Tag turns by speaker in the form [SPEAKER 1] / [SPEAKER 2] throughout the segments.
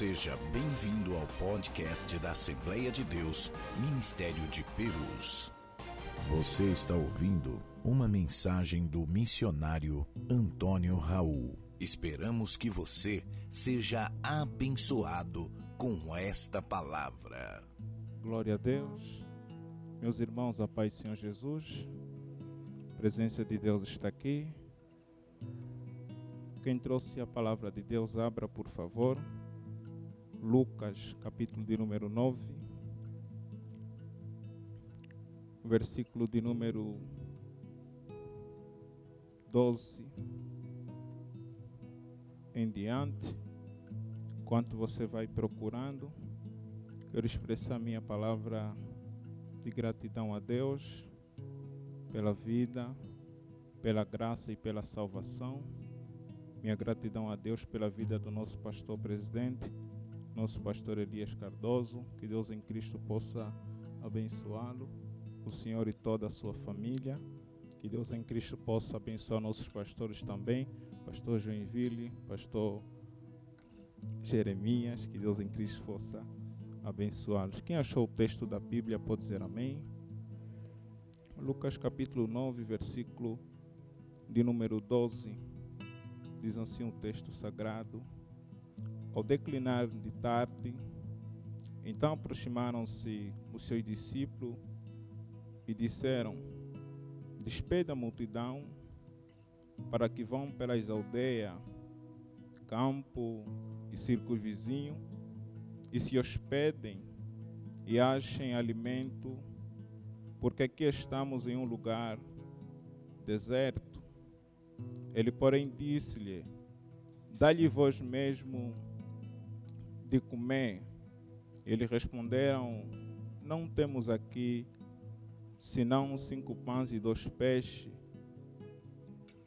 [SPEAKER 1] Seja bem-vindo ao podcast da Assembleia de Deus, Ministério de Perus. Você está ouvindo uma mensagem do missionário Antônio Raul. Esperamos que você seja abençoado com esta palavra.
[SPEAKER 2] Glória a Deus. Meus irmãos, a paz Senhor Jesus. A presença de Deus está aqui. Quem trouxe a palavra de Deus, abra por favor. Lucas, capítulo de número 9, versículo de número 12 em diante. Enquanto você vai procurando, quero expressar minha palavra de gratidão a Deus pela vida, pela graça e pela salvação. Minha gratidão a Deus pela vida do nosso pastor presidente nosso pastor Elias Cardoso, que Deus em Cristo possa abençoá-lo, o Senhor e toda a sua família, que Deus em Cristo possa abençoar nossos pastores também, pastor Joinville, pastor Jeremias, que Deus em Cristo possa abençoá-los. Quem achou o texto da Bíblia pode dizer amém. Lucas capítulo 9, versículo de número 12, diz assim o texto sagrado. Ao declinar de tarde, então aproximaram-se os seus discípulos e disseram: Despeda a multidão para que vão pelas aldeias, campo e círculos vizinhos e se hospedem e achem alimento, porque aqui estamos em um lugar deserto. Ele, porém, disse-lhe: Dá-lhe vós mesmo de comer? Eles responderam: Não temos aqui senão cinco pães e dois peixes,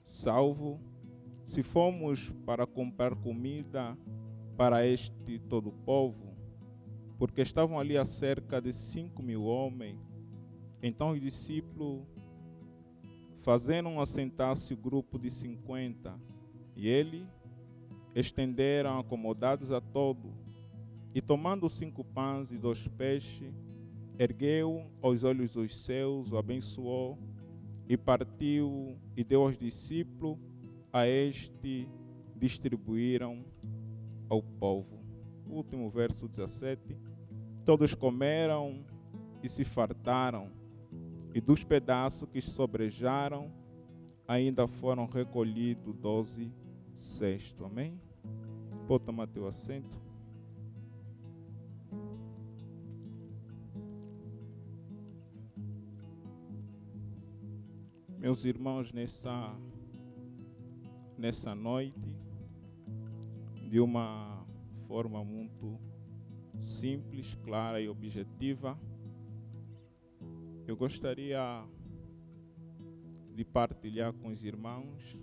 [SPEAKER 2] salvo se formos para comprar comida para este todo o povo, porque estavam ali a cerca de cinco mil homens. Então os discípulos fazendo assentar-se o grupo de cinquenta, e ele estenderam acomodados a todo e tomando cinco pães e dois peixes, ergueu aos olhos os céus, o abençoou e partiu e deu aos discípulos, a este distribuíram ao povo. Último verso 17. Todos comeram e se fartaram, e dos pedaços que sobrejaram ainda foram recolhidos doze cestos. Amém? Pode tomar teu assento. Meus irmãos, nessa, nessa noite, de uma forma muito simples, clara e objetiva, eu gostaria de partilhar com os irmãos,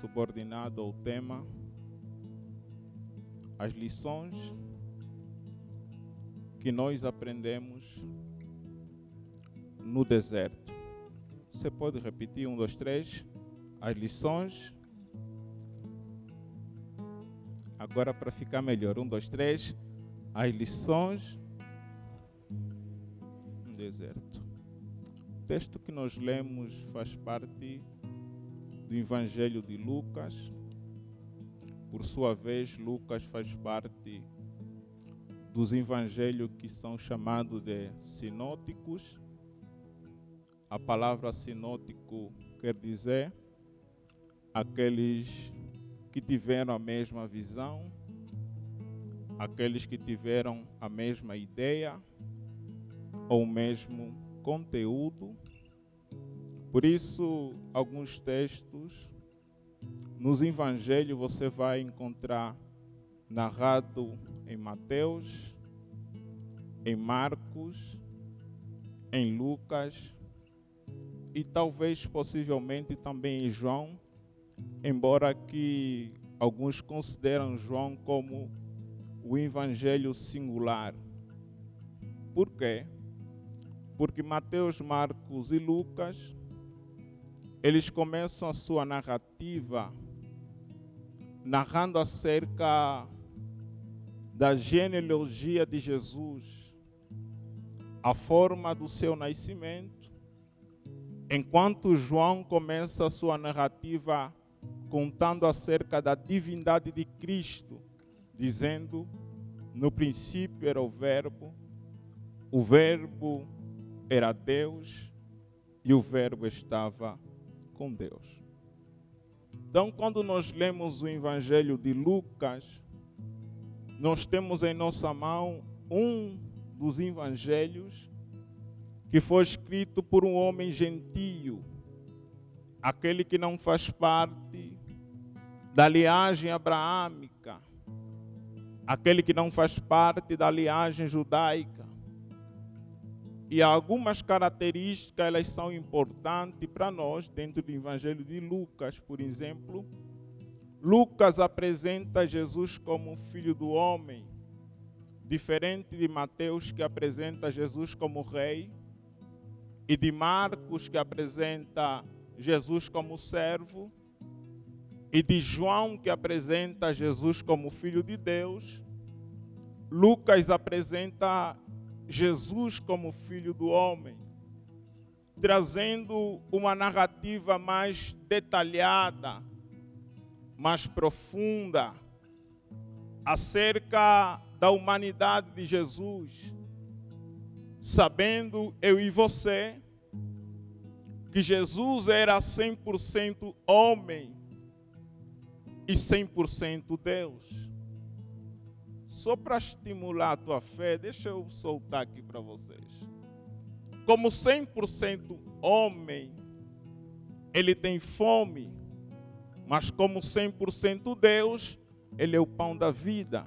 [SPEAKER 2] subordinado ao tema, as lições que nós aprendemos no deserto. Você pode repetir um, dois, três. As lições. Agora para ficar melhor. Um, dois, três. As lições. Um deserto. O texto que nós lemos faz parte do Evangelho de Lucas. Por sua vez, Lucas faz parte dos evangelhos que são chamados de sinóticos a palavra sinótico quer dizer aqueles que tiveram a mesma visão, aqueles que tiveram a mesma ideia ou o mesmo conteúdo. Por isso, alguns textos nos evangelhos você vai encontrar narrado em Mateus, em Marcos, em Lucas e talvez possivelmente também em João, embora que alguns consideram João como o evangelho singular. Por quê? Porque Mateus, Marcos e Lucas eles começam a sua narrativa narrando acerca da genealogia de Jesus, a forma do seu nascimento, enquanto João começa a sua narrativa contando acerca da divindade de Cristo, dizendo: No princípio era o Verbo, o Verbo era Deus e o Verbo estava com Deus. Então, quando nós lemos o Evangelho de Lucas, nós temos em nossa mão um dos evangelhos que foi escrito por um homem gentio, aquele que não faz parte da linhagem abraâmica, aquele que não faz parte da linhagem judaica. E algumas características elas são importantes para nós dentro do Evangelho de Lucas, por exemplo. Lucas apresenta Jesus como filho do homem, diferente de Mateus que apresenta Jesus como rei e de Marcos que apresenta Jesus como servo e de João que apresenta Jesus como filho de Deus. Lucas apresenta Jesus como filho do homem, trazendo uma narrativa mais detalhada, mais profunda acerca da humanidade de Jesus, sabendo eu e você que Jesus era 100% homem e 100% Deus só para estimular a tua fé, deixa eu soltar aqui para vocês. Como 100% homem, ele tem fome, mas como 100% Deus, ele é o pão da vida.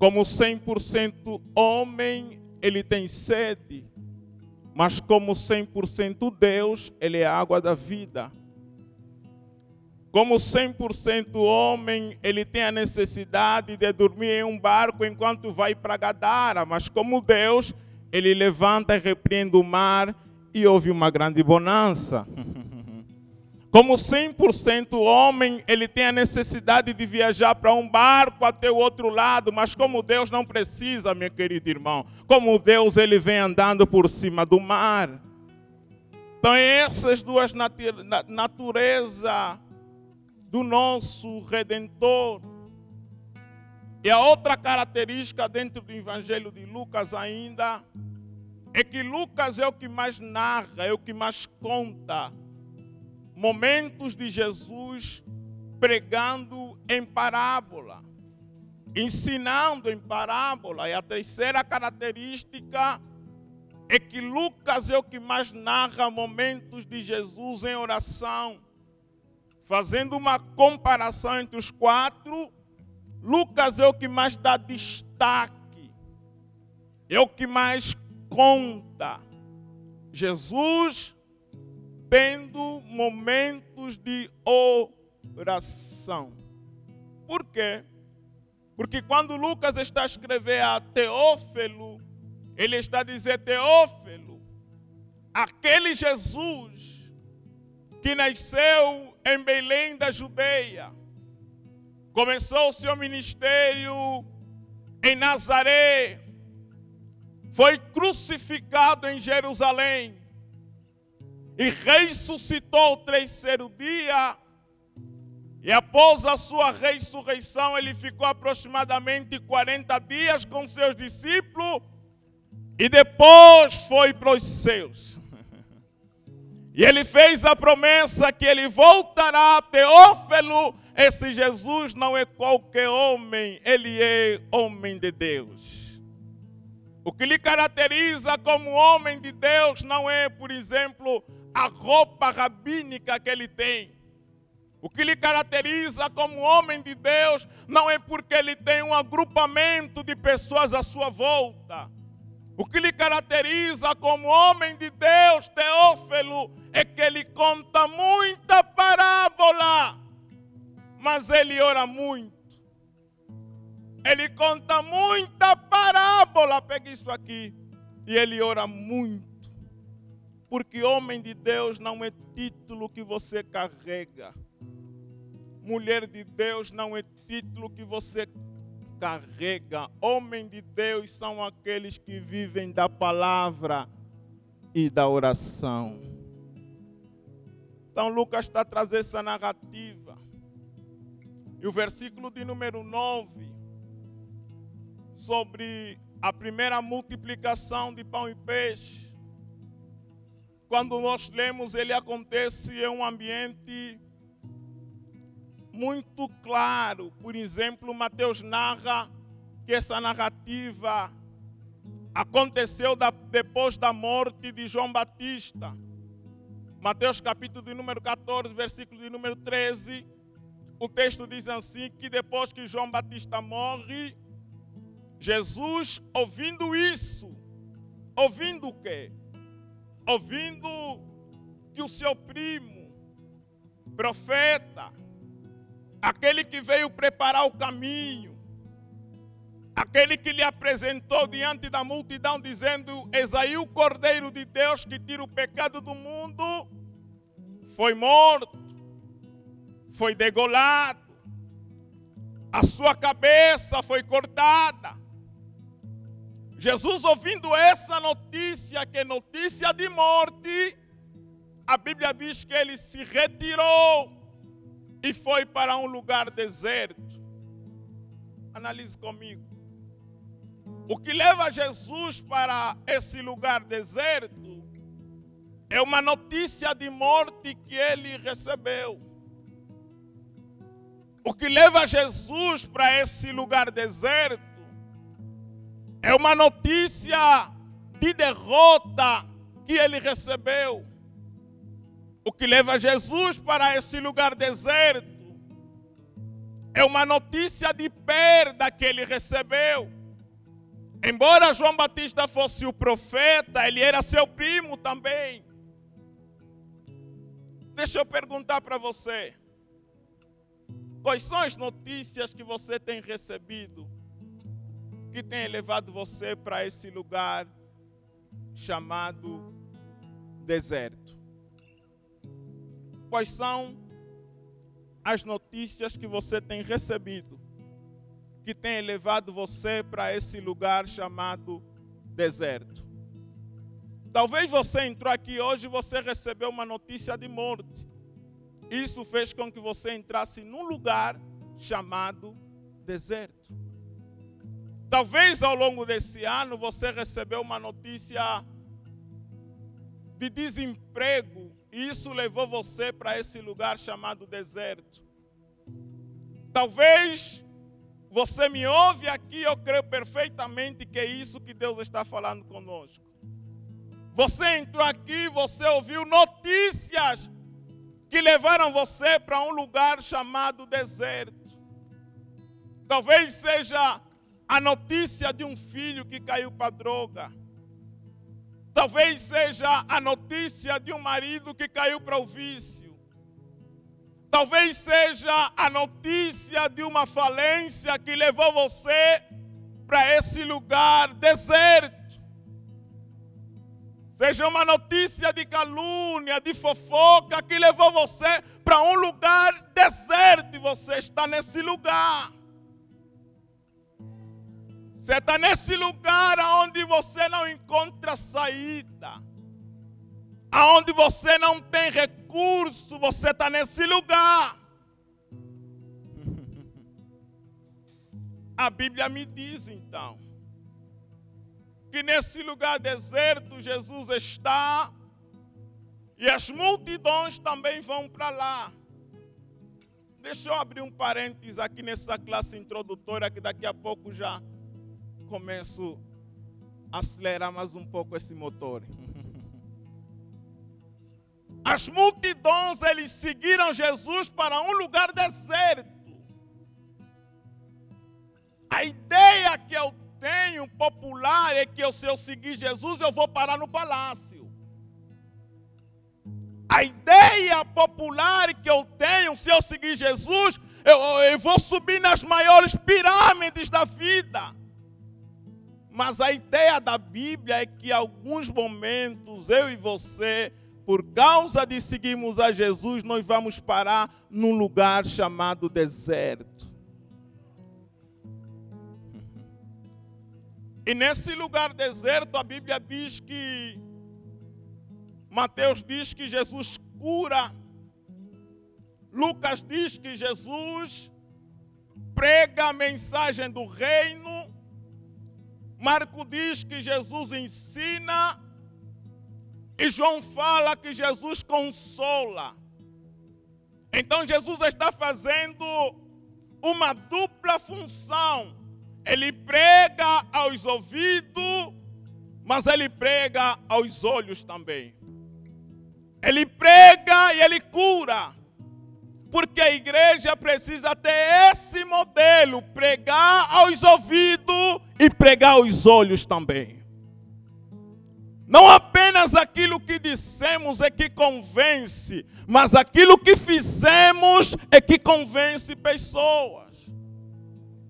[SPEAKER 2] Como 100% homem, ele tem sede, mas como 100% Deus, ele é água da vida. Como 100% homem, ele tem a necessidade de dormir em um barco enquanto vai para Gadara, mas como Deus, ele levanta e repreende o mar e houve uma grande bonança. Como 100% homem, ele tem a necessidade de viajar para um barco até o outro lado, mas como Deus não precisa, meu querido irmão. Como Deus, ele vem andando por cima do mar. Então, essas duas naturezas do nosso Redentor. E a outra característica dentro do Evangelho de Lucas ainda é que Lucas é o que mais narra, é o que mais conta momentos de Jesus pregando em parábola, ensinando em parábola. E a terceira característica é que Lucas é o que mais narra momentos de Jesus em oração Fazendo uma comparação entre os quatro, Lucas é o que mais dá destaque, é o que mais conta. Jesus tendo momentos de oração. Por quê? Porque quando Lucas está a escrever a Teófilo, ele está a dizer: Teófilo, aquele Jesus que nasceu em Belém da Judeia, começou o seu ministério em Nazaré, foi crucificado em Jerusalém e ressuscitou o terceiro dia. E após a sua ressurreição, ele ficou aproximadamente 40 dias com seus discípulos e depois foi para os seus. E ele fez a promessa que ele voltará, Teófilo. Esse Jesus não é qualquer homem, ele é homem de Deus. O que lhe caracteriza como homem de Deus não é, por exemplo, a roupa rabínica que ele tem. O que lhe caracteriza como homem de Deus não é porque ele tem um agrupamento de pessoas à sua volta. O que lhe caracteriza como homem de Deus, Teófilo, é que ele conta muita parábola, mas ele ora muito. Ele conta muita parábola, pega isso aqui, e ele ora muito. Porque homem de Deus não é título que você carrega. Mulher de Deus não é título que você carrega. Homem de Deus são aqueles que vivem da palavra e da oração. Então Lucas está trazendo essa narrativa. E o versículo de número 9, sobre a primeira multiplicação de pão e peixe, quando nós lemos, ele acontece em um ambiente muito claro. Por exemplo, Mateus narra que essa narrativa aconteceu depois da morte de João Batista. Mateus capítulo de número 14, versículo de número 13, o texto diz assim que depois que João Batista morre, Jesus, ouvindo isso, ouvindo o quê? Ouvindo que o seu primo, profeta, aquele que veio preparar o caminho, aquele que lhe apresentou diante da multidão, dizendo: Eis aí o Cordeiro de Deus que tira o pecado do mundo, foi morto, foi degolado, a sua cabeça foi cortada. Jesus, ouvindo essa notícia, que é notícia de morte, a Bíblia diz que ele se retirou e foi para um lugar deserto. Analise comigo. O que leva Jesus para esse lugar deserto é uma notícia de morte que ele recebeu. O que leva Jesus para esse lugar deserto é uma notícia de derrota que ele recebeu. O que leva Jesus para esse lugar deserto é uma notícia de perda que ele recebeu. Embora João Batista fosse o profeta, ele era seu primo também. Deixa eu perguntar para você: quais são as notícias que você tem recebido que tem levado você para esse lugar chamado deserto? Quais são as notícias que você tem recebido que tem levado você para esse lugar chamado deserto. Talvez você entrou aqui hoje e você recebeu uma notícia de morte. Isso fez com que você entrasse num lugar chamado deserto. Talvez ao longo desse ano você recebeu uma notícia de desemprego e isso levou você para esse lugar chamado deserto. Talvez você me ouve aqui, eu creio perfeitamente que é isso que Deus está falando conosco. Você entrou aqui, você ouviu notícias que levaram você para um lugar chamado deserto. Talvez seja a notícia de um filho que caiu para droga. Talvez seja a notícia de um marido que caiu para o vício. Talvez seja a notícia de uma falência que levou você para esse lugar deserto. Seja uma notícia de calúnia, de fofoca que levou você para um lugar deserto e você está nesse lugar. Você está nesse lugar onde você não encontra saída aonde você não tem recurso, você está nesse lugar. A Bíblia me diz então que nesse lugar deserto Jesus está e as multidões também vão para lá. Deixa eu abrir um parênteses aqui nessa classe introdutória que daqui a pouco já começo a acelerar mais um pouco esse motor. As multidões eles seguiram Jesus para um lugar deserto. A ideia que eu tenho popular é que se eu seguir Jesus, eu vou parar no palácio. A ideia popular que eu tenho, se eu seguir Jesus, eu, eu vou subir nas maiores pirâmides da vida. Mas a ideia da Bíblia é que alguns momentos eu e você por causa de seguirmos a Jesus, nós vamos parar num lugar chamado deserto. E nesse lugar deserto, a Bíblia diz que Mateus diz que Jesus cura. Lucas diz que Jesus prega a mensagem do reino. Marco diz que Jesus ensina. E João fala que Jesus consola. Então Jesus está fazendo uma dupla função. Ele prega aos ouvidos, mas ele prega aos olhos também. Ele prega e ele cura. Porque a igreja precisa ter esse modelo: pregar aos ouvidos e pregar aos olhos também. Não apenas aquilo que dissemos é que convence, mas aquilo que fizemos é que convence pessoas.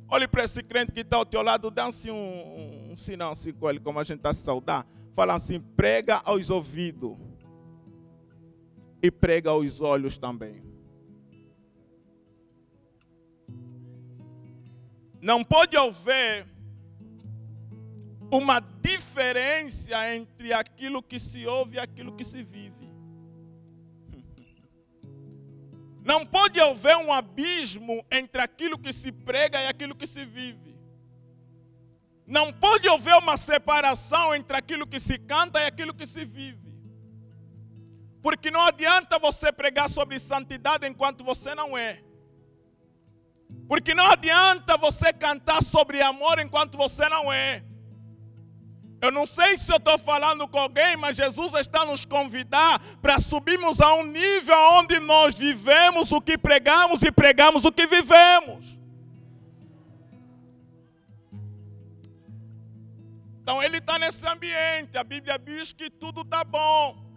[SPEAKER 2] Olhe para esse crente que está ao teu lado, dá-se um, um, um, sinal assim com ele, como a gente está se saudar. Fala assim: prega aos ouvidos e prega aos olhos também. Não pode haver uma diferença entre aquilo que se ouve e aquilo que se vive. Não pode haver um abismo entre aquilo que se prega e aquilo que se vive. Não pode haver uma separação entre aquilo que se canta e aquilo que se vive. Porque não adianta você pregar sobre santidade enquanto você não é. Porque não adianta você cantar sobre amor enquanto você não é. Eu não sei se eu estou falando com alguém, mas Jesus está nos convidar para subirmos a um nível onde nós vivemos o que pregamos e pregamos o que vivemos. Então ele está nesse ambiente. A Bíblia diz que tudo está bom.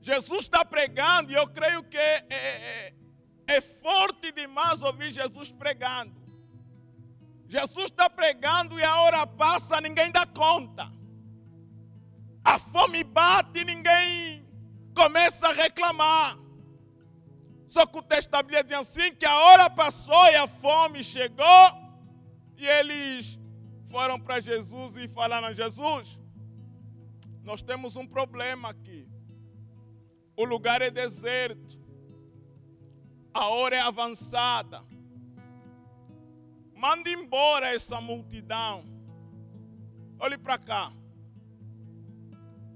[SPEAKER 2] Jesus está pregando e eu creio que é, é, é forte demais ouvir Jesus pregando. Jesus está pregando e a hora passa, ninguém dá conta. A fome bate e ninguém começa a reclamar. Só que o texto da Bíblia diz assim: que a hora passou e a fome chegou, e eles foram para Jesus e falaram a Jesus: Nós temos um problema aqui. O lugar é deserto a hora é avançada. Manda embora essa multidão. Olhe para cá.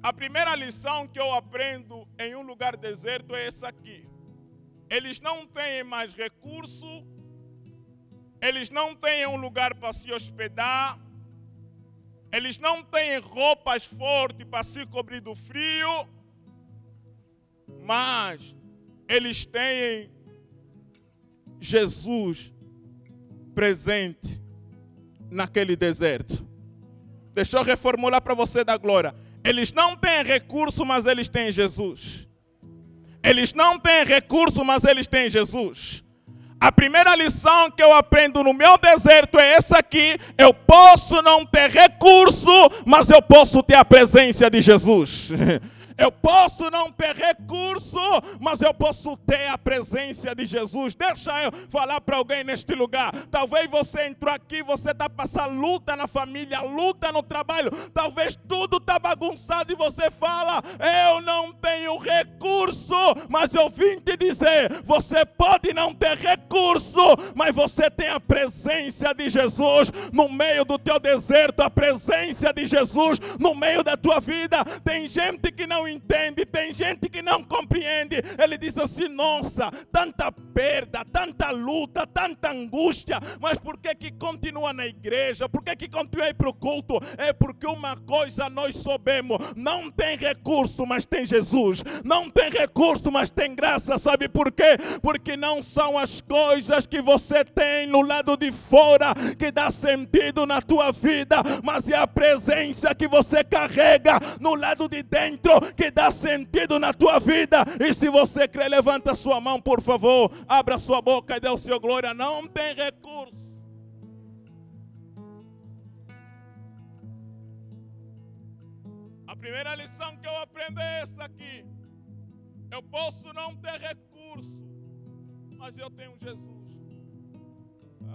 [SPEAKER 2] A primeira lição que eu aprendo em um lugar deserto é essa aqui. Eles não têm mais recurso, eles não têm um lugar para se hospedar, eles não têm roupas fortes para se cobrir do frio, mas eles têm Jesus presente naquele deserto. Deixa eu reformular para você da glória. Eles não têm recurso, mas eles têm Jesus. Eles não têm recurso, mas eles têm Jesus. A primeira lição que eu aprendo no meu deserto é essa aqui: eu posso não ter recurso, mas eu posso ter a presença de Jesus. Eu posso não ter recurso, mas eu posso ter a presença de Jesus. Deixa eu falar para alguém neste lugar. Talvez você entrou aqui, você está passando luta na família, luta no trabalho. Talvez tudo está bagunçado e você fala: Eu não tenho recurso. Mas eu vim te dizer: Você pode não ter recurso, mas você tem a presença de Jesus no meio do teu deserto, a presença de Jesus no meio da tua vida. Tem gente que não entende, tem gente que não compreende. Ele diz assim: nossa, tanta perda, tanta luta, tanta angústia, mas por que que continua na igreja? Por que que continua para o culto? É porque uma coisa nós soubemos: não tem recurso, mas tem Jesus. Não tem recurso, mas tem graça. Sabe por quê? Porque não são as coisas que você tem no lado de fora que dá sentido na tua vida, mas é a presença que você carrega no lado de dentro que dá sentido na tua vida. E se você crê, levanta sua mão, por favor. Abra sua boca e dê o seu glória. Não tem recurso. A primeira lição que eu aprendo é essa aqui. Eu posso não ter recurso, mas eu tenho Jesus.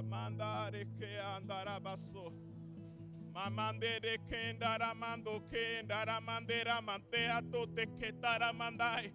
[SPEAKER 2] Mandare que andará Mamandere kendaramando kendaramandera mantea tote ketaramandai.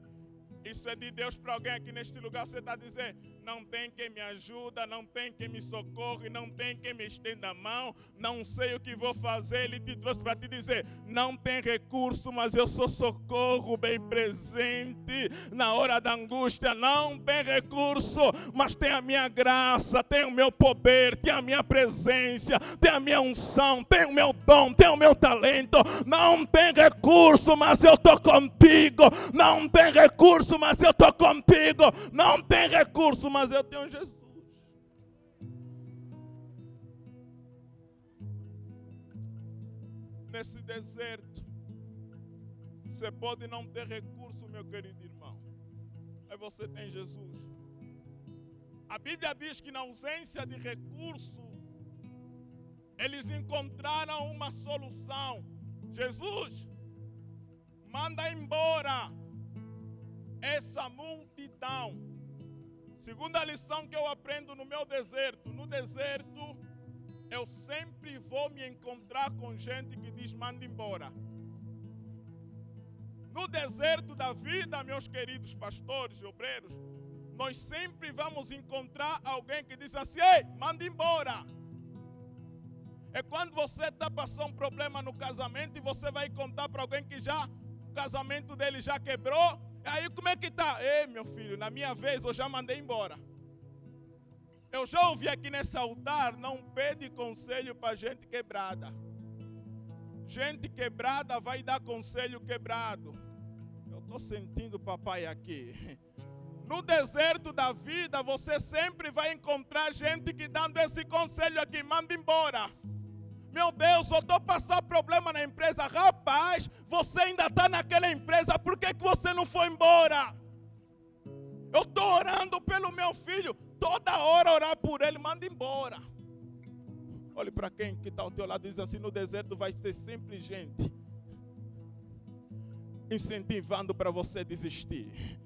[SPEAKER 2] Isso é de Deus para alguém aqui neste lugar. Você está dizendo: não tem quem me ajuda, não tem quem me socorre, não tem quem me estenda a mão, não sei o que vou fazer. Ele te trouxe para te dizer: não tem recurso, mas eu sou socorro bem presente na hora da angústia. Não tem recurso, mas tem a minha graça, tem o meu poder, tem a minha presença, tem a minha unção, tem o meu dom, tem o meu talento. Não tem recurso, mas eu estou contigo. Não tem recurso mas eu estou contigo. Não tem recurso, mas eu tenho Jesus. Nesse deserto, você pode não ter recurso, meu querido irmão, mas você tem Jesus. A Bíblia diz que na ausência de recurso, eles encontraram uma solução. Jesus, manda embora essa multidão. Segunda lição que eu aprendo no meu deserto: no deserto, eu sempre vou me encontrar com gente que diz: manda embora. No deserto da vida, meus queridos pastores e obreiros, nós sempre vamos encontrar alguém que diz assim: ei, manda embora. É quando você está passando um problema no casamento e você vai contar para alguém que já o casamento dele já quebrou Aí como é que tá? Ei, meu filho, na minha vez eu já mandei embora. Eu já ouvi aqui nesse altar, não pede conselho para gente quebrada. Gente quebrada vai dar conselho quebrado. Eu estou sentindo papai aqui. No deserto da vida, você sempre vai encontrar gente que dando esse conselho aqui, manda embora. Meu Deus, eu estou passando problema na empresa. Rapaz, você ainda está naquela empresa, por que, que você não foi embora? Eu estou orando pelo meu filho, toda hora orar por ele, manda embora. Olhe para quem que está ao teu lado diz assim: no deserto vai ter sempre gente incentivando para você desistir.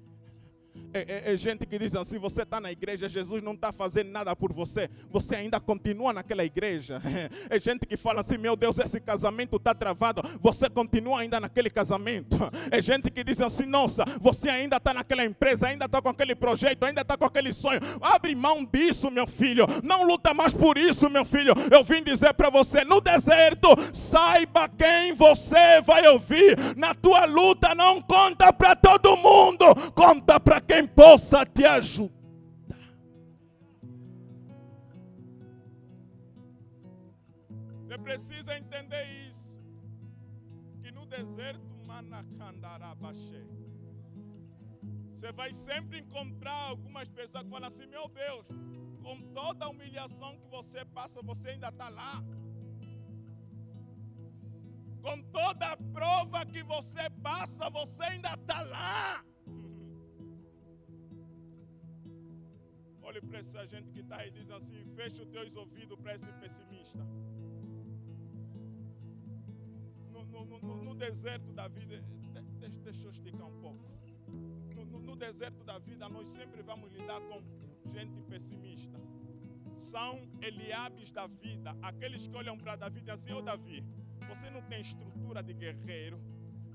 [SPEAKER 2] É, é, é, gente que diz assim: você está na igreja, Jesus não está fazendo nada por você, você ainda continua naquela igreja. É gente que fala assim: meu Deus, esse casamento está travado, você continua ainda naquele casamento. É gente que diz assim: nossa, você ainda está naquela empresa, ainda está com aquele projeto, ainda está com aquele sonho. Abre mão disso, meu filho, não luta mais por isso, meu filho. Eu vim dizer para você: no deserto, saiba quem você vai ouvir. Na tua luta, não conta para todo mundo, conta para quem possa te ajudar. Você precisa entender isso. Que no deserto, você vai sempre encontrar algumas pessoas que falam assim: Meu Deus, com toda a humilhação que você passa, você ainda está lá. Com toda a prova que você passa, você ainda está lá. Olhe para essa gente que está aí e diz assim: fecha os teus ouvidos para esse pessimista. No, no, no, no, deserto da vida, deixa, deixa eu esticar um pouco. No, deserto da vida, nós sempre vamos lidar com gente pessimista. São Eliabes da vida, aqueles que olham para Davi e dizem assim: Ô oh, Davi, você não tem estrutura de guerreiro,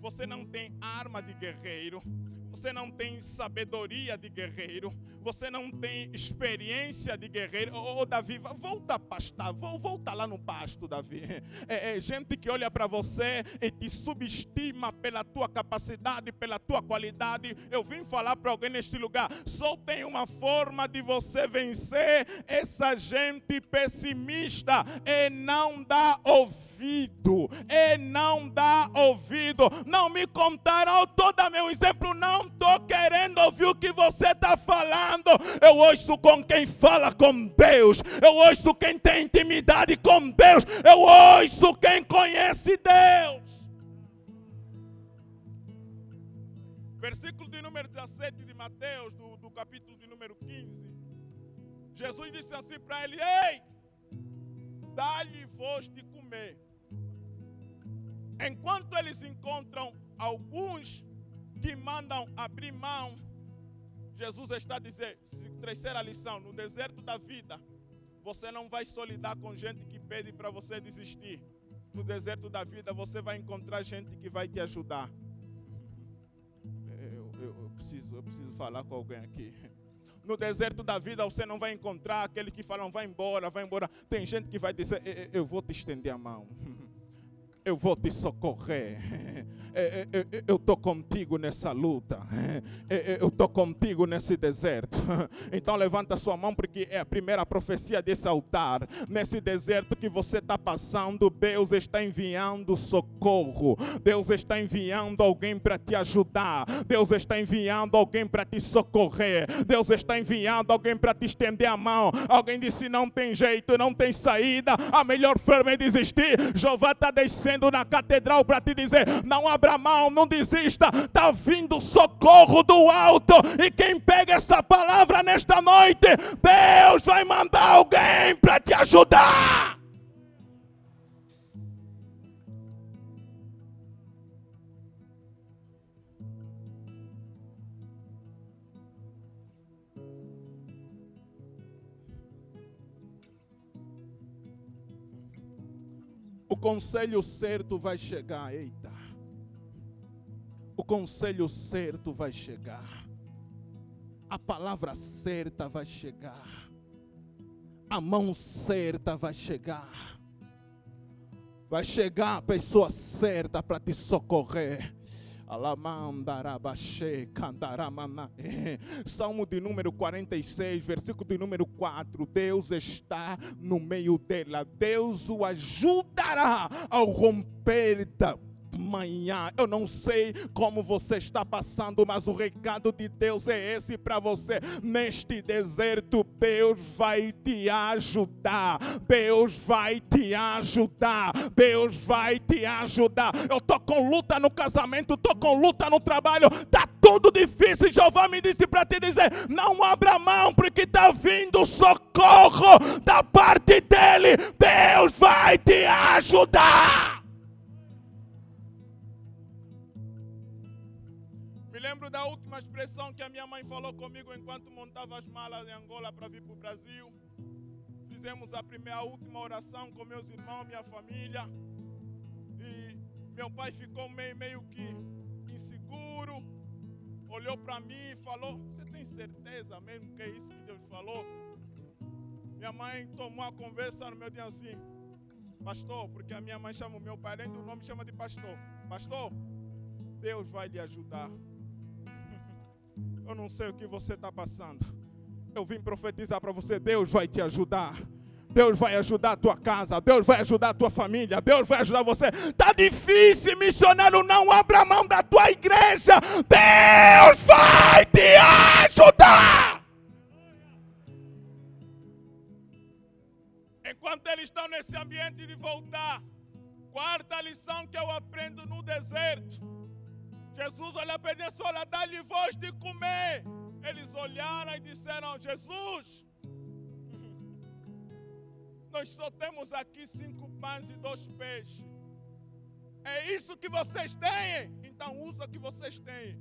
[SPEAKER 2] você não tem arma de guerreiro, você não tem sabedoria de guerreiro, você não tem experiência de guerreiro. Ô, Davi, volta a pastar, volta lá no pasto, Davi. É, é gente que olha para você e te subestima pela tua capacidade, pela tua qualidade. Eu vim falar para alguém neste lugar: só tem uma forma de você vencer essa gente pessimista e não dar ouvido, e não dar ouvido. Não me contaram todo meu exemplo, não estou querendo ouvir o que você está falando. Eu ouço com quem fala com Deus. Eu ouço quem tem intimidade com Deus. Eu ouço quem conhece Deus. Versículo de número 17 de Mateus, do, do capítulo de número 15. Jesus disse assim para ele: Ei, dá-lhe voz de comer. Enquanto eles encontram alguns que mandam abrir mão, Jesus está dizendo, terceira lição, no deserto da vida, você não vai solidar com gente que pede para você desistir. no deserto da vida você vai encontrar gente que vai te ajudar. Eu, eu, eu, preciso, eu preciso falar com alguém aqui. No deserto da vida você não vai encontrar aquele que falam vai embora, vai embora. Tem gente que vai dizer eu vou te estender a mão. eu vou te socorrer. É, é, é, eu estou contigo nessa luta. Eu estou contigo nesse deserto. Então levanta sua mão, porque é a primeira profecia desse altar. Nesse deserto que você está passando, Deus está enviando socorro. Deus está enviando alguém para te ajudar. Deus está enviando alguém para te socorrer. Deus está enviando alguém para te estender a mão. Alguém disse: não tem jeito, não tem saída. A melhor forma é desistir. Jeová está descendo descendo na catedral para te dizer: não abra mão, não desista, está vindo socorro do alto. E quem pega essa palavra nesta noite, Deus vai mandar alguém para te ajudar. Conselho certo vai chegar, eita. O conselho certo vai chegar. A palavra certa vai chegar. A mão certa vai chegar. Vai chegar a pessoa certa para te socorrer. Salmo de número 46, versículo de número 4. Deus está no meio dela. Deus o ajudará ao romper da manhã. Eu não sei como você está passando, mas o recado de Deus é esse para você. Neste deserto, Deus vai te ajudar. Deus vai te ajudar. Deus vai te ajudar. Eu tô com luta no casamento, tô com luta no trabalho. Tá tudo difícil. Jeová me disse para te dizer: não abra mão, porque está vindo socorro da parte dele. Deus vai te ajudar. Lembro da última expressão que a minha mãe falou comigo enquanto montava as malas em Angola para vir para o Brasil. Fizemos a primeira, a última oração com meus irmãos, minha família. E meu pai ficou meio, meio que inseguro. Olhou para mim e falou: Você tem certeza mesmo que é isso que Deus falou? Minha mãe tomou a conversa no meu dia assim: Pastor, porque a minha mãe chama o meu pai, além do nome, chama de pastor. Pastor, Deus vai lhe ajudar. Eu não sei o que você está passando. Eu vim profetizar para você: Deus vai te ajudar. Deus vai ajudar a tua casa, Deus vai ajudar a tua família, Deus vai ajudar você. Tá difícil, missionário, não abra mão da tua igreja. Deus vai te ajudar. Enquanto eles estão nesse ambiente de voltar, quarta lição que eu aprendo no deserto Jesus olha para eles e olha, dá-lhe voz de comer. Eles olharam e disseram, Jesus, nós só temos aqui cinco pães e dois peixes. É isso que vocês têm? Então usa o que vocês têm.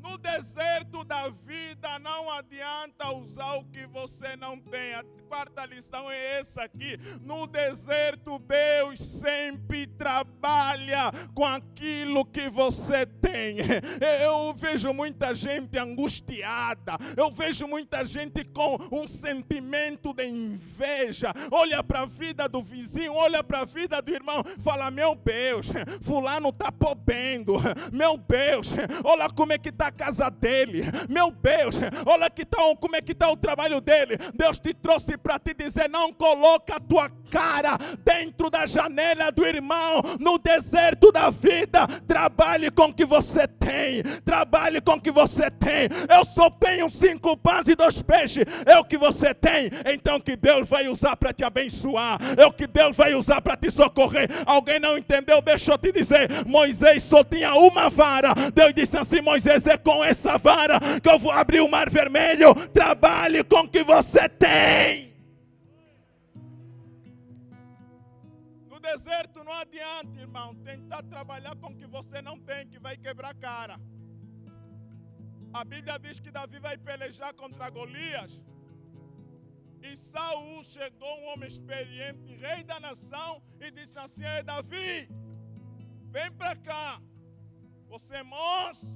[SPEAKER 2] No deserto da vida não adianta usar o que você não tem. Quarta lição é essa aqui. No deserto, Deus sempre trabalha com aquilo que você tem. Eu vejo muita gente angustiada. Eu vejo muita gente com um sentimento de inveja. Olha para a vida do vizinho, olha para a vida do irmão. Fala: Meu Deus, Fulano está podendo. Meu Deus, olha como é que está a casa dele. Meu Deus, olha que tá, como é que está o trabalho dele. Deus te trouxe para te dizer: não coloca a tua cara dentro da janela do irmão, no deserto da vida. Trabalhe com o que você tem. Trabalhe com o que você tem. Eu só tenho cinco pães e dois peixes. É o que você tem. Então que Deus vai usar para te abençoar. É o que Deus vai usar para te socorrer. Alguém não entendeu? Deixa eu te dizer. Moisés só tinha uma vara. Deus disse assim: Moisés, é com essa vara que eu vou abrir o mar vermelho. Trabalhe com o que você tem. Deserto não adianta, irmão, tentar trabalhar com o que você não tem, que vai quebrar cara. A Bíblia diz que Davi vai pelejar contra Golias. E Saul chegou, um homem experiente, rei da nação, e disse assim: Ei, Davi, vem para cá. Você é moço,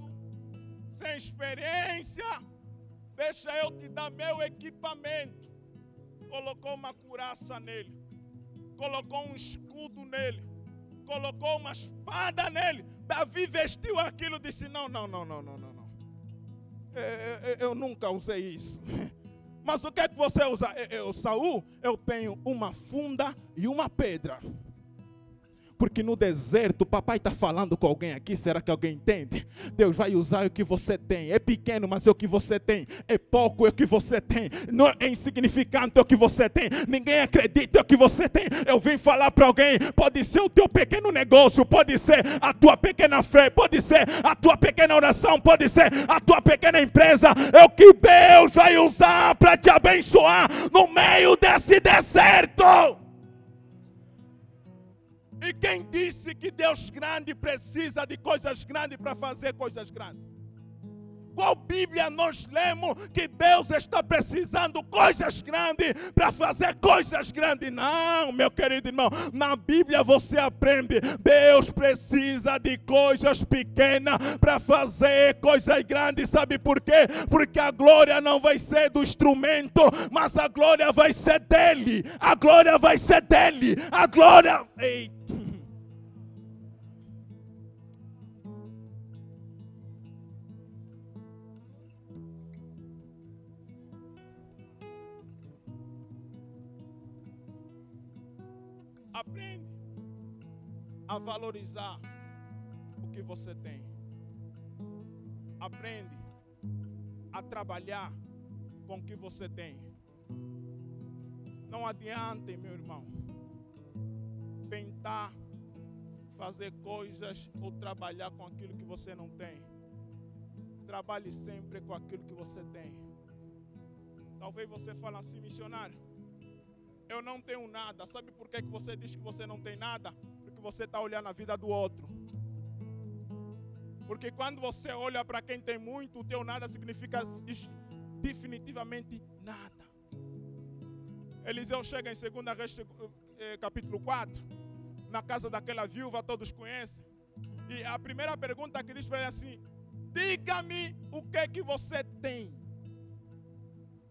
[SPEAKER 2] sem experiência, deixa eu te dar meu equipamento. Colocou uma curaça nele, colocou um escudo nele, colocou uma espada nele. Davi vestiu aquilo e disse: Não, não, não, não, não, não. Eu, eu, eu nunca usei isso. Mas o que é que você usa? Eu, Saul, eu tenho uma funda e uma pedra. Porque no deserto, papai está falando com alguém aqui, será que alguém entende? Deus vai usar o que você tem. É pequeno, mas é o que você tem. É pouco, é o que você tem. Não é insignificante, é o que você tem. Ninguém acredita, é o que você tem. Eu vim falar para alguém, pode ser o teu pequeno negócio, pode ser a tua pequena fé, pode ser a tua pequena oração, pode ser a tua pequena empresa. É o que Deus vai usar para te abençoar no meio desse deserto. E quem disse que Deus grande precisa de coisas grandes para fazer coisas grandes? Qual Bíblia nós lemos que Deus está precisando coisas grandes para fazer coisas grandes? Não, meu querido irmão. Na Bíblia você aprende. Deus precisa de coisas pequenas para fazer coisas grandes. Sabe por quê? Porque a glória não vai ser do instrumento, mas a glória vai ser dele. A glória vai ser dele. A glória. Eita. A valorizar o que você tem. Aprende a trabalhar com o que você tem. Não adianta, meu irmão, tentar fazer coisas ou trabalhar com aquilo que você não tem. Trabalhe sempre com aquilo que você tem. Talvez você fale assim, missionário eu não tenho nada. Sabe por que, você diz que você não tem nada? Você está olhando a vida do outro. Porque quando você olha para quem tem muito, o teu nada significa definitivamente nada. Eliseu chega em 2 Reis eh, capítulo 4, na casa daquela viúva, todos conhecem. E a primeira pergunta que diz para ele é assim: Diga-me o que que você tem.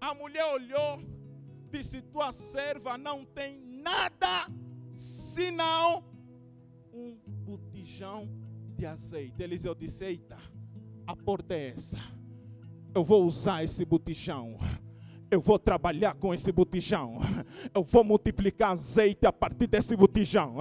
[SPEAKER 2] A mulher olhou disse: Tua serva não tem nada senão um botijão de azeite. Eliseu disse: Eita, a porta é essa. Eu vou usar esse botijão eu vou trabalhar com esse botijão. Eu vou multiplicar azeite a partir desse botijão.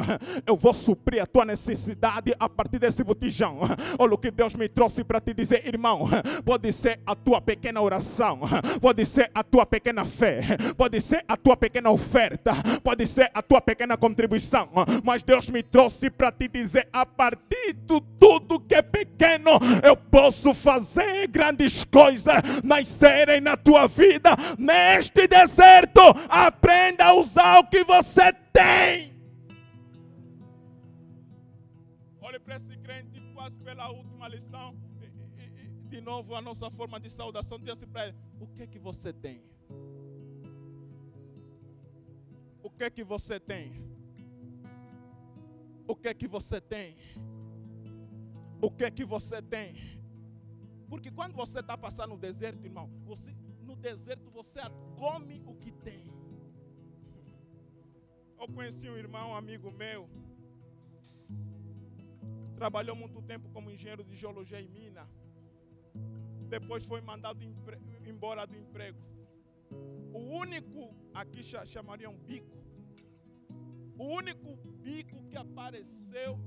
[SPEAKER 2] Eu vou suprir a tua necessidade a partir desse botijão. Olha o que Deus me trouxe para te dizer, irmão. Pode ser a tua pequena oração, pode ser a tua pequena fé, pode ser a tua pequena oferta, pode ser a tua pequena contribuição. Mas Deus me trouxe para te dizer, a partir de tudo que é pequeno, eu posso fazer grandes coisas nascerem na tua vida neste deserto, aprenda a usar o que você tem. Olhe para esse crente, quase pela última lição. de novo, a nossa forma de saudação diz assim para ele: O que é que você tem? O que é que você tem? O que é que você tem? O que é que você tem? Porque quando você está passando no deserto, irmão, você, deserto você come o que tem. Eu conheci um irmão, um amigo meu, trabalhou muito tempo como engenheiro de geologia em Minas. Depois foi mandado embora do emprego. O único, aqui chamariam bico, o único bico que apareceu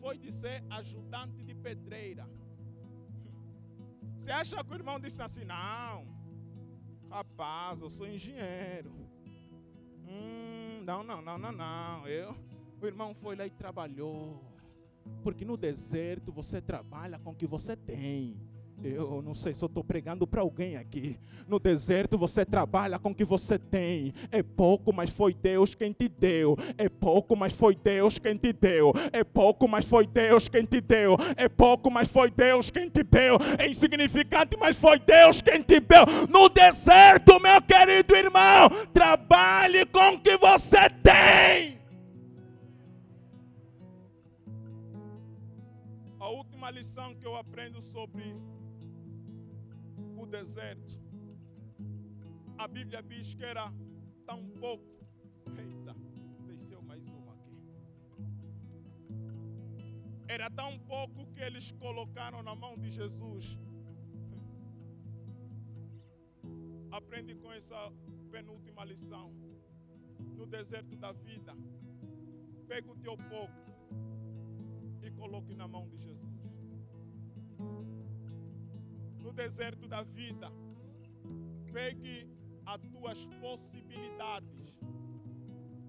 [SPEAKER 2] foi de ser ajudante de pedreira. Você acha que o irmão disse assim? Não, Rapaz, eu sou engenheiro. Hum, não, não, não, não, não. Eu, o irmão foi lá e trabalhou. Porque no deserto você trabalha com o que você tem. Eu não sei se eu estou pregando para alguém aqui. No deserto você trabalha com o que você tem. É pouco, mas foi Deus quem te deu. É pouco, mas foi Deus quem te deu. É pouco, mas foi Deus quem te deu. É pouco, mas foi Deus quem te deu. É insignificante, mas foi Deus quem te deu. No deserto, meu querido irmão, trabalhe com o que você tem. A última lição que eu aprendo sobre o deserto. A Bíblia diz que era tão pouco. Eita, desceu mais uma aqui. Era tão pouco que eles colocaram na mão de Jesus. Aprende com essa penúltima lição. No deserto da vida, pega o teu pouco e coloque na mão de Jesus no deserto da vida. Pegue as tuas possibilidades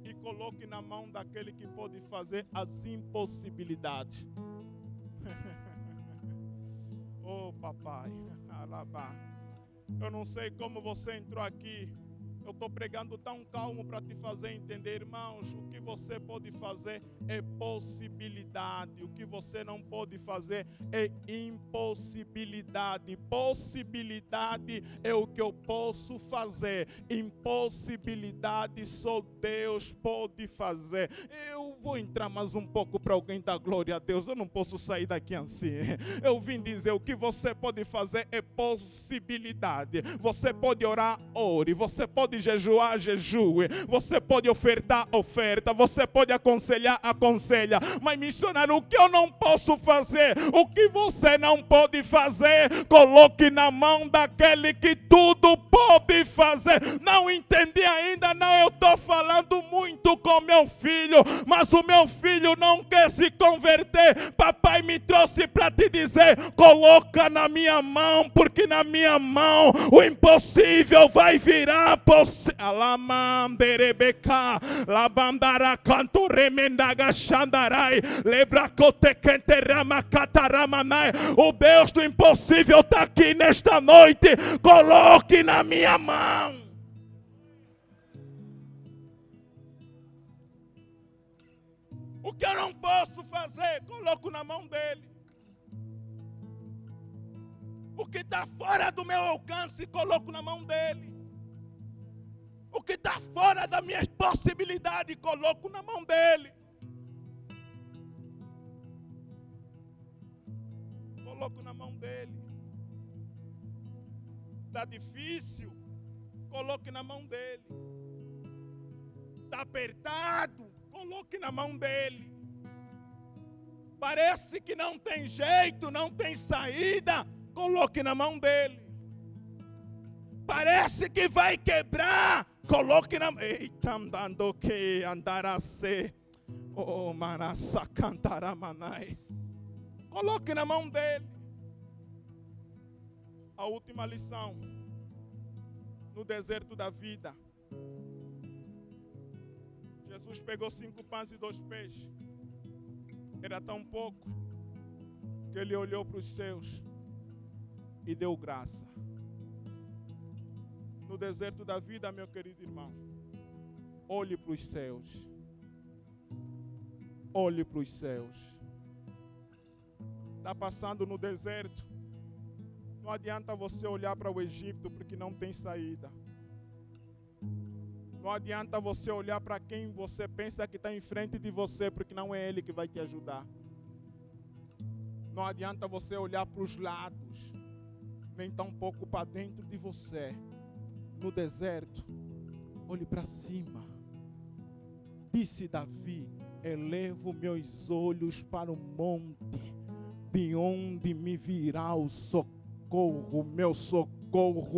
[SPEAKER 2] e coloque na mão daquele que pode fazer as impossibilidades. oh, papai, alabá. Eu não sei como você entrou aqui eu estou pregando tão calmo para te fazer entender, irmãos. O que você pode fazer é possibilidade. O que você não pode fazer é impossibilidade. Possibilidade é o que eu posso fazer. Impossibilidade só Deus pode fazer. Eu vou entrar mais um pouco para alguém dar glória a Deus. Eu não posso sair daqui assim. Eu vim dizer o que você pode fazer é possibilidade. Você pode orar, ore. Você pode jejuar, jejue. Você pode ofertar, oferta. Você pode aconselhar, aconselha. Mas missionário, o que eu não posso fazer? O que você não pode fazer? Coloque na mão daquele que tudo pode fazer. Não entendi ainda, não. Eu estou falando muito com meu filho, mas o meu filho não quer se converter. Papai me trouxe para te dizer: coloca na minha mão, porque na minha mão o impossível vai virar possível canto remendaga o Deus do impossível está aqui nesta noite. Coloque na minha mão o que eu não posso fazer coloco na mão dele o que está fora do meu alcance, coloco na mão dele. O que está fora da minha possibilidade, coloco na mão dele. Coloco na mão dele. Está difícil, coloque na mão dele. Está apertado, coloque na mão dele. Parece que não tem jeito, não tem saída, coloque na mão dele. Parece que vai quebrar, Coloque na Eita, andando que andará ser. Oh, manassa cantará manai. Coloque na mão dele. A última lição. No deserto da vida. Jesus pegou cinco pães e dois peixes. Era tão pouco que ele olhou para os seus e deu graça no deserto da vida, meu querido irmão, olhe para os céus. Olhe para os céus. Está passando no deserto. Não adianta você olhar para o Egito porque não tem saída. Não adianta você olhar para quem você pensa que está em frente de você porque não é ele que vai te ajudar. Não adianta você olhar para os lados, nem tão pouco para dentro de você no deserto, olhe para cima. Disse Davi: Elevo meus olhos para o monte, de onde me virá o socorro, meu socorro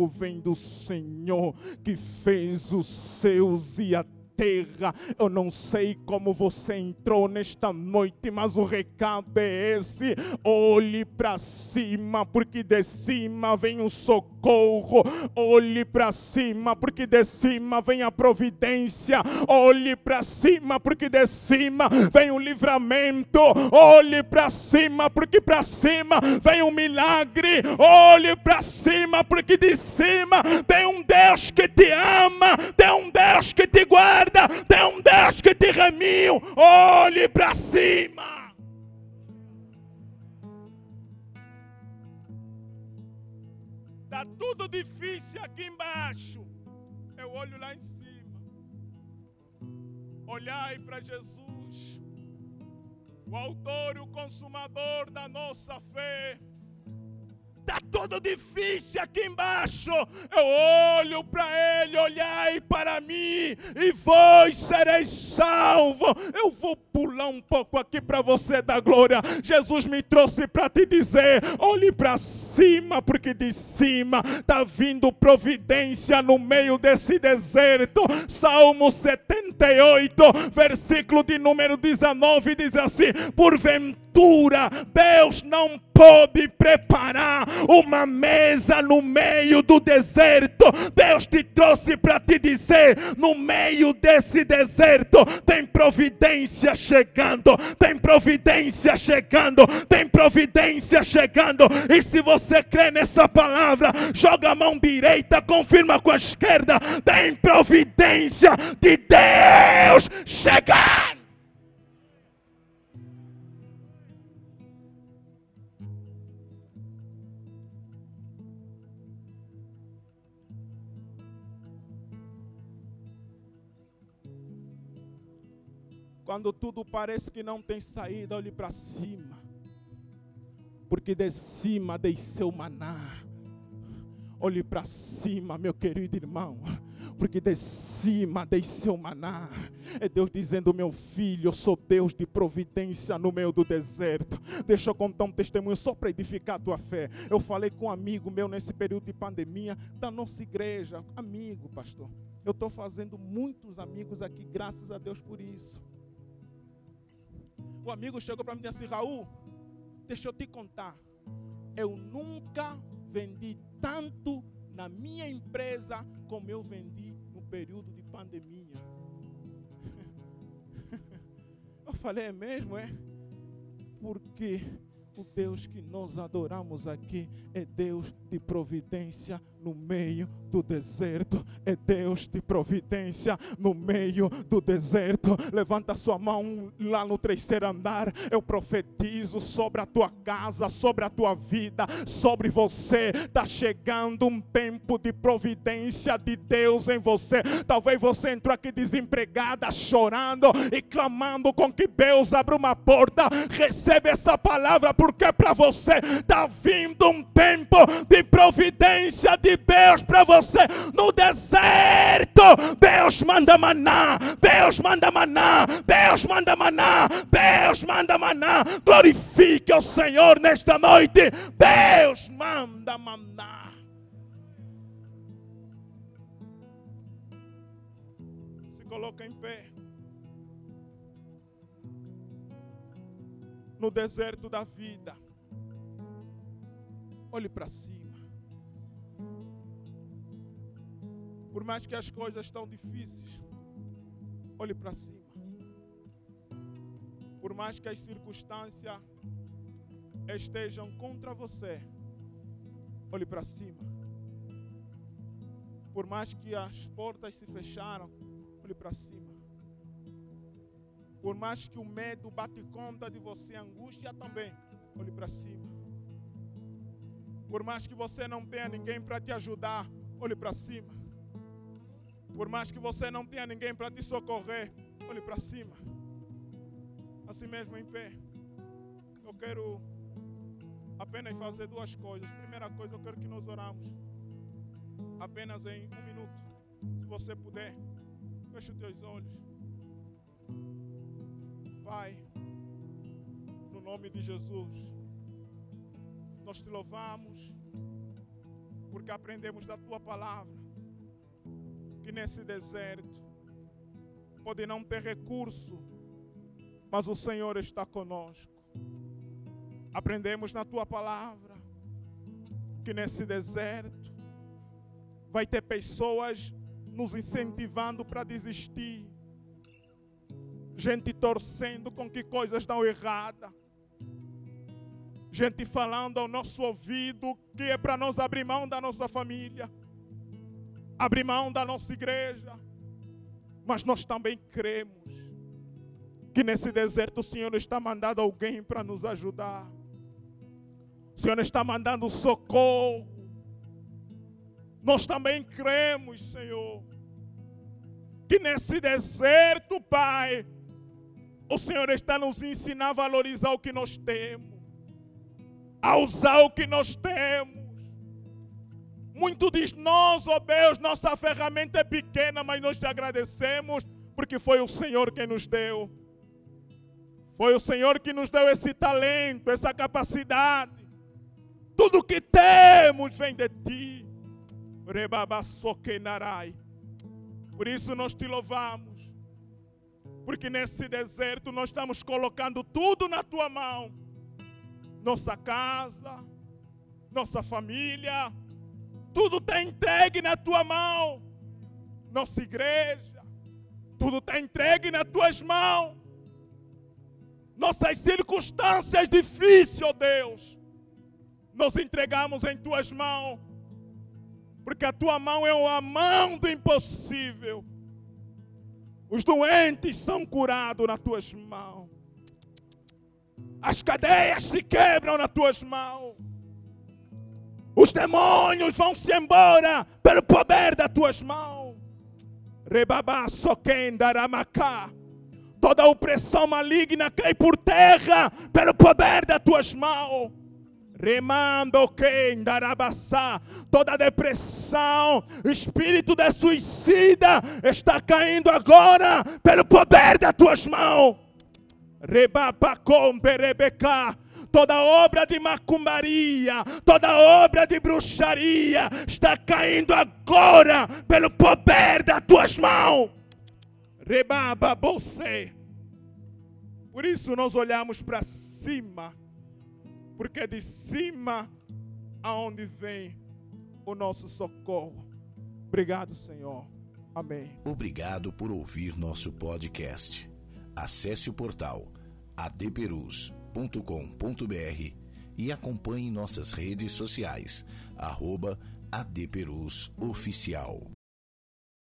[SPEAKER 2] vem do Senhor que fez os céus e a terra. Eu não sei como você entrou nesta noite, mas o recado é esse: olhe para cima, porque de cima vem o socorro. Olhe para cima, porque de cima vem a providência. Olhe para cima, porque de cima vem o livramento. Olhe para cima, porque para cima vem o milagre. Olhe para cima, porque de cima tem um Deus que te ama, tem um Deus que te guarda, tem um Deus que te remiu. Olhe para cima. Está tudo difícil aqui embaixo. Eu olho lá em cima. Olhai para Jesus, o autor e o consumador da nossa fé Está tudo difícil aqui embaixo. Eu olho para Ele, olhai para mim, e vós sereis salvo. Eu vou pular um pouco aqui para você dar glória. Jesus me trouxe para te dizer: olhe para cima, porque de cima está vindo providência no meio desse deserto. Salmo 78, versículo de número 19, diz assim: Porventura Deus não pode preparar uma mesa no meio do deserto. Deus te trouxe para te dizer: no meio desse deserto tem providência chegando, tem providência chegando, tem providência chegando. E se você crê nessa palavra, joga a mão direita, confirma com a esquerda, tem providência de Deus chegando. Quando tudo parece que não tem saída, olhe para cima. Porque de cima desceu maná. Olhe para cima, meu querido irmão. Porque de cima desceu maná. É Deus dizendo: Meu filho, eu sou Deus de providência no meio do deserto. Deixa eu contar um testemunho só para edificar a tua fé. Eu falei com um amigo meu nesse período de pandemia da nossa igreja. Amigo, pastor. Eu estou fazendo muitos amigos aqui, graças a Deus por isso. O amigo chegou para mim e disse assim: Raul, deixa eu te contar. Eu nunca vendi tanto na minha empresa como eu vendi no período de pandemia. Eu falei, é mesmo, é? Porque o Deus que nós adoramos aqui é Deus de providência no meio do deserto. É Deus de providência no meio do deserto. Levanta sua mão lá no terceiro andar. Eu profetizo sobre a tua casa, sobre a tua vida, sobre você. Está chegando um tempo de providência de Deus em você. Talvez você entrou aqui desempregada, chorando e clamando com que Deus abra uma porta. Recebe essa palavra porque é para você está vindo um tempo de providência de Deus para você no deserto. Deus manda maná, Deus manda maná, Deus manda maná, Deus manda maná. Glorifique o Senhor nesta noite. Deus manda maná. Se coloca em pé. No deserto da vida. Olhe para cima. Por mais que as coisas estão difíceis, olhe para cima. Por mais que as circunstâncias estejam contra você, olhe para cima. Por mais que as portas se fecharam, olhe para cima. Por mais que o medo bate conta de você, a angústia também, olhe para cima. Por mais que você não tenha ninguém para te ajudar, olhe para cima. Por mais que você não tenha ninguém para te socorrer, olhe para cima. Assim mesmo em pé. Eu quero apenas fazer duas coisas. Primeira coisa, eu quero que nós oramos. Apenas em um minuto. Se você puder, feche os teus olhos. Pai, no nome de Jesus, nós te louvamos porque aprendemos da tua palavra que nesse deserto. Pode não ter recurso, mas o Senhor está conosco. Aprendemos na tua palavra que nesse deserto vai ter pessoas nos incentivando para desistir, gente torcendo com que coisas estão erradas, gente falando ao nosso ouvido que é para nós abrir mão da nossa família, abrir mão da nossa igreja, mas nós também cremos que nesse deserto o Senhor está mandando alguém para nos ajudar. O Senhor está mandando socorro. Nós também cremos, Senhor, que nesse deserto, Pai, o Senhor está nos ensinando a valorizar o que nós temos, a usar o que nós temos. Muito diz nós, ó oh Deus, nossa ferramenta é pequena, mas nós te agradecemos porque foi o Senhor quem nos deu. Foi o Senhor que nos deu esse talento, essa capacidade. Tudo que temos vem de ti. Por isso nós te louvamos. Porque nesse deserto nós estamos colocando tudo na tua mão. Nossa casa, nossa família, tudo está entregue na tua mão. Nossa igreja, tudo está entregue nas tuas mãos. Nossas circunstâncias difíceis, ó Deus nós entregamos em tuas mãos, porque a tua mão é a mão do impossível. Os doentes são curados nas tuas mãos, as cadeias se quebram nas tuas mãos, os demônios vão se embora pelo poder das tuas mãos. Rebabá soquendaramacá. Toda opressão maligna cai por terra pelo poder das tuas mãos. Remando quem darabassá, toda depressão, espírito de suicida está caindo agora pelo poder das tuas mãos. Rebapacom perebeca, toda obra de macumbaria, toda obra de bruxaria está caindo agora pelo poder das tuas mãos. Rebaba você. Por isso nós olhamos para cima porque é de cima aonde vem o nosso socorro. Obrigado, Senhor. Amém.
[SPEAKER 1] Obrigado por ouvir nosso podcast. Acesse o portal adperus.com.br e acompanhe nossas redes sociais, arroba Oficial.